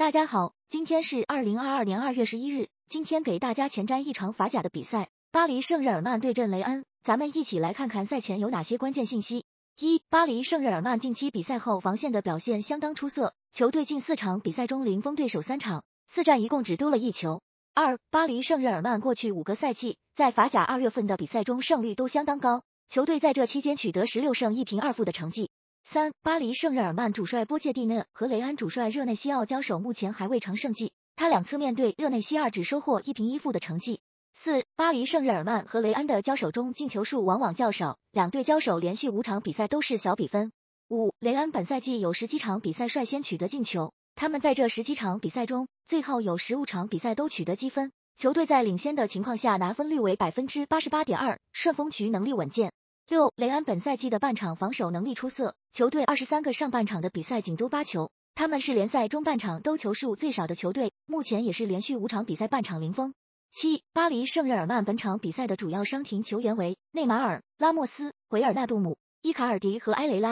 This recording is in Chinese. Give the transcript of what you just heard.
大家好，今天是二零二二年二月十一日。今天给大家前瞻一场法甲的比赛，巴黎圣日耳曼对阵雷恩。咱们一起来看看赛前有哪些关键信息。一、巴黎圣日耳曼近期比赛后防线的表现相当出色，球队近四场比赛中零封对手三场，四战一共只丢了一球。二、巴黎圣日耳曼过去五个赛季在法甲二月份的比赛中胜率都相当高，球队在这期间取得十六胜一平二负的成绩。三、巴黎圣日耳曼主帅波切蒂诺和雷安主帅热内西奥交手，目前还未成胜绩。他两次面对热内西奥只收获一平一负的成绩。四、巴黎圣日耳曼和雷安的交手中进球数往往较少，两队交手连续五场比赛都是小比分。五、雷安本赛季有十七场比赛率先取得进球，他们在这十七场比赛中，最后有十五场比赛都取得积分，球队在领先的情况下拿分率为百分之八十八点二，顺风局能力稳健。六、雷安本赛季的半场防守能力出色，球队二十三个上半场的比赛仅丢八球，他们是联赛中半场丢球数最少的球队，目前也是连续五场比赛半场零封。七、巴黎圣日耳曼本场比赛的主要伤停球员为内马尔、拉莫斯、维尔纳杜姆、伊卡尔迪和埃雷拉。